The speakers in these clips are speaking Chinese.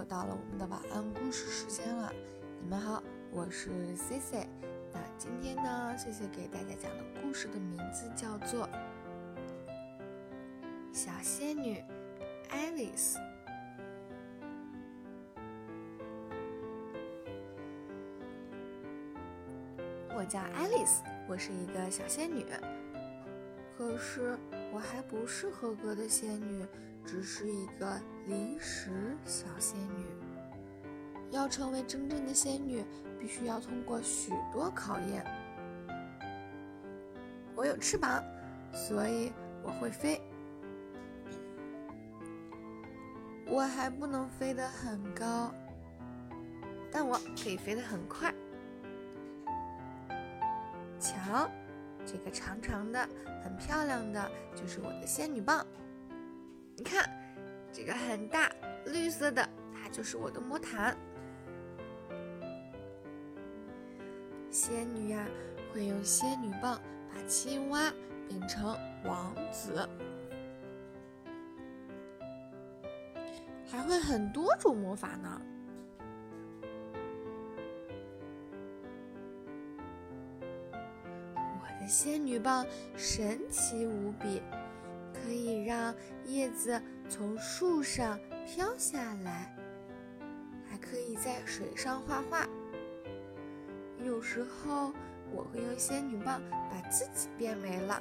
又到了我们的晚安故事时间了。你们好，我是 C C。那今天呢，C C 给大家讲的故事的名字叫做《小仙女爱丽丝》。我叫爱丽丝，我是一个小仙女。可是我还不是合格的仙女，只是一个临时小仙女。要成为真正的仙女，必须要通过许多考验。我有翅膀，所以我会飞。我还不能飞得很高，但我可以飞得很快。瞧，这个长长的、很漂亮的，就是我的仙女棒。你看，这个很大、绿色的，它就是我的魔毯。仙女呀，会用仙女棒把青蛙变成王子，还会很多种魔法呢。仙女棒神奇无比，可以让叶子从树上飘下来，还可以在水上画画。有时候我会用仙女棒把自己变没了。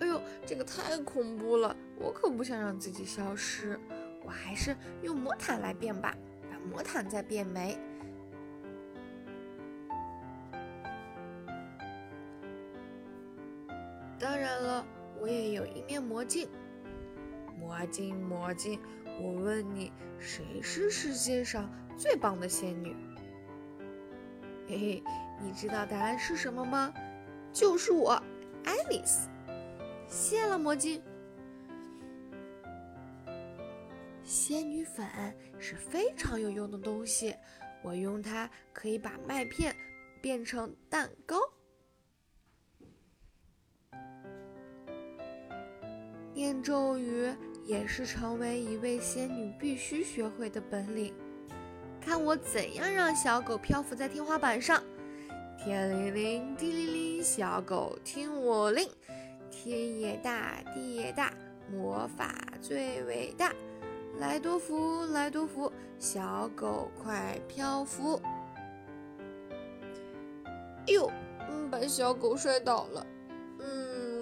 哎呦，这个太恐怖了！我可不想让自己消失。我还是用魔毯来变吧，把魔毯再变没。有一面魔镜。魔镜，魔镜，我问你，谁是世界上最棒的仙女？嘿嘿，你知道答案是什么吗？就是我，爱丽丝。谢了，魔镜。仙女粉是非常有用的东西，我用它可以把麦片变成蛋糕。念咒语也是成为一位仙女必须学会的本领。看我怎样让小狗漂浮在天花板上！天灵灵，地灵灵，小狗听我令，天也大，地也大，魔法最伟大。来多福，来多福，小狗快漂浮！哎呦，嗯，把小狗摔倒了。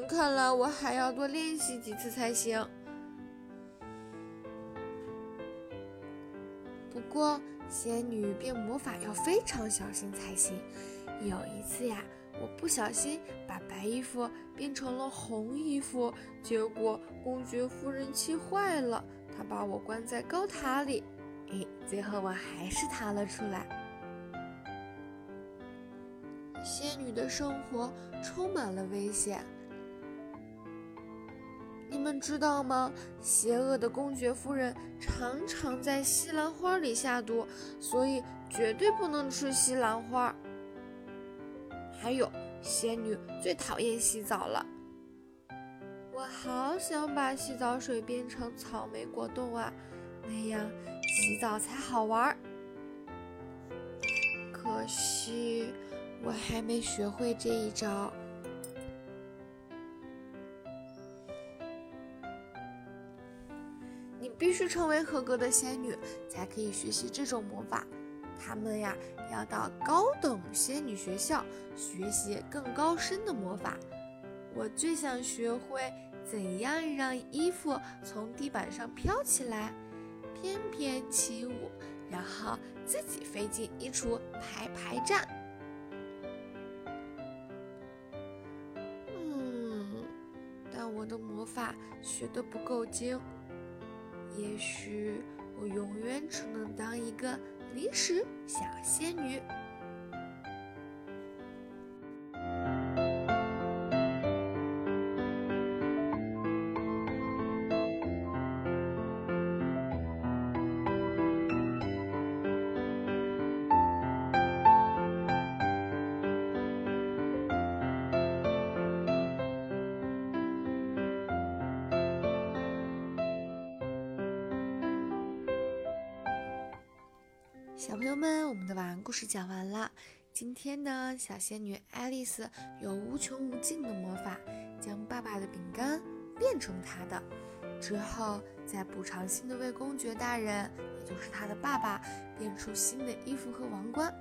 看来我还要多练习几次才行。不过，仙女变魔法要非常小心才行。有一次呀，我不小心把白衣服变成了红衣服，结果公爵夫人气坏了，她把我关在高塔里。哎，最后我还是逃了出来。仙女的生活充满了危险。你们知道吗？邪恶的公爵夫人常常在西兰花里下毒，所以绝对不能吃西兰花。还有，仙女最讨厌洗澡了。我好想把洗澡水变成草莓果冻啊，那样洗澡才好玩。可惜我还没学会这一招。必须成为合格的仙女，才可以学习这种魔法。他们呀，要到高等仙女学校学习更高深的魔法。我最想学会怎样让衣服从地板上飘起来，翩翩起舞，然后自己飞进衣橱排排站。嗯，但我的魔法学得不够精。也许我永远只能当一个临时小仙女。小朋友们，我们的晚安故事讲完了。今天呢，小仙女爱丽丝有无穷无尽的魔法，将爸爸的饼干变成她的，之后再补偿新的为公爵大人，也就是她的爸爸，变出新的衣服和王冠，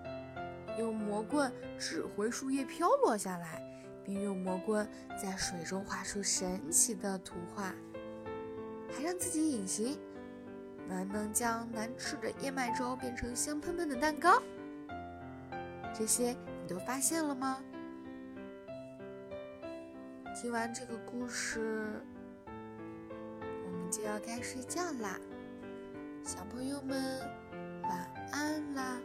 用魔棍指挥树叶飘落下来，并用魔棍在水中画出神奇的图画，还让自己隐形。还能将难吃的燕麦粥变成香喷喷的蛋糕，这些你都发现了吗？听完这个故事，我们就要该睡觉啦，小朋友们晚安啦。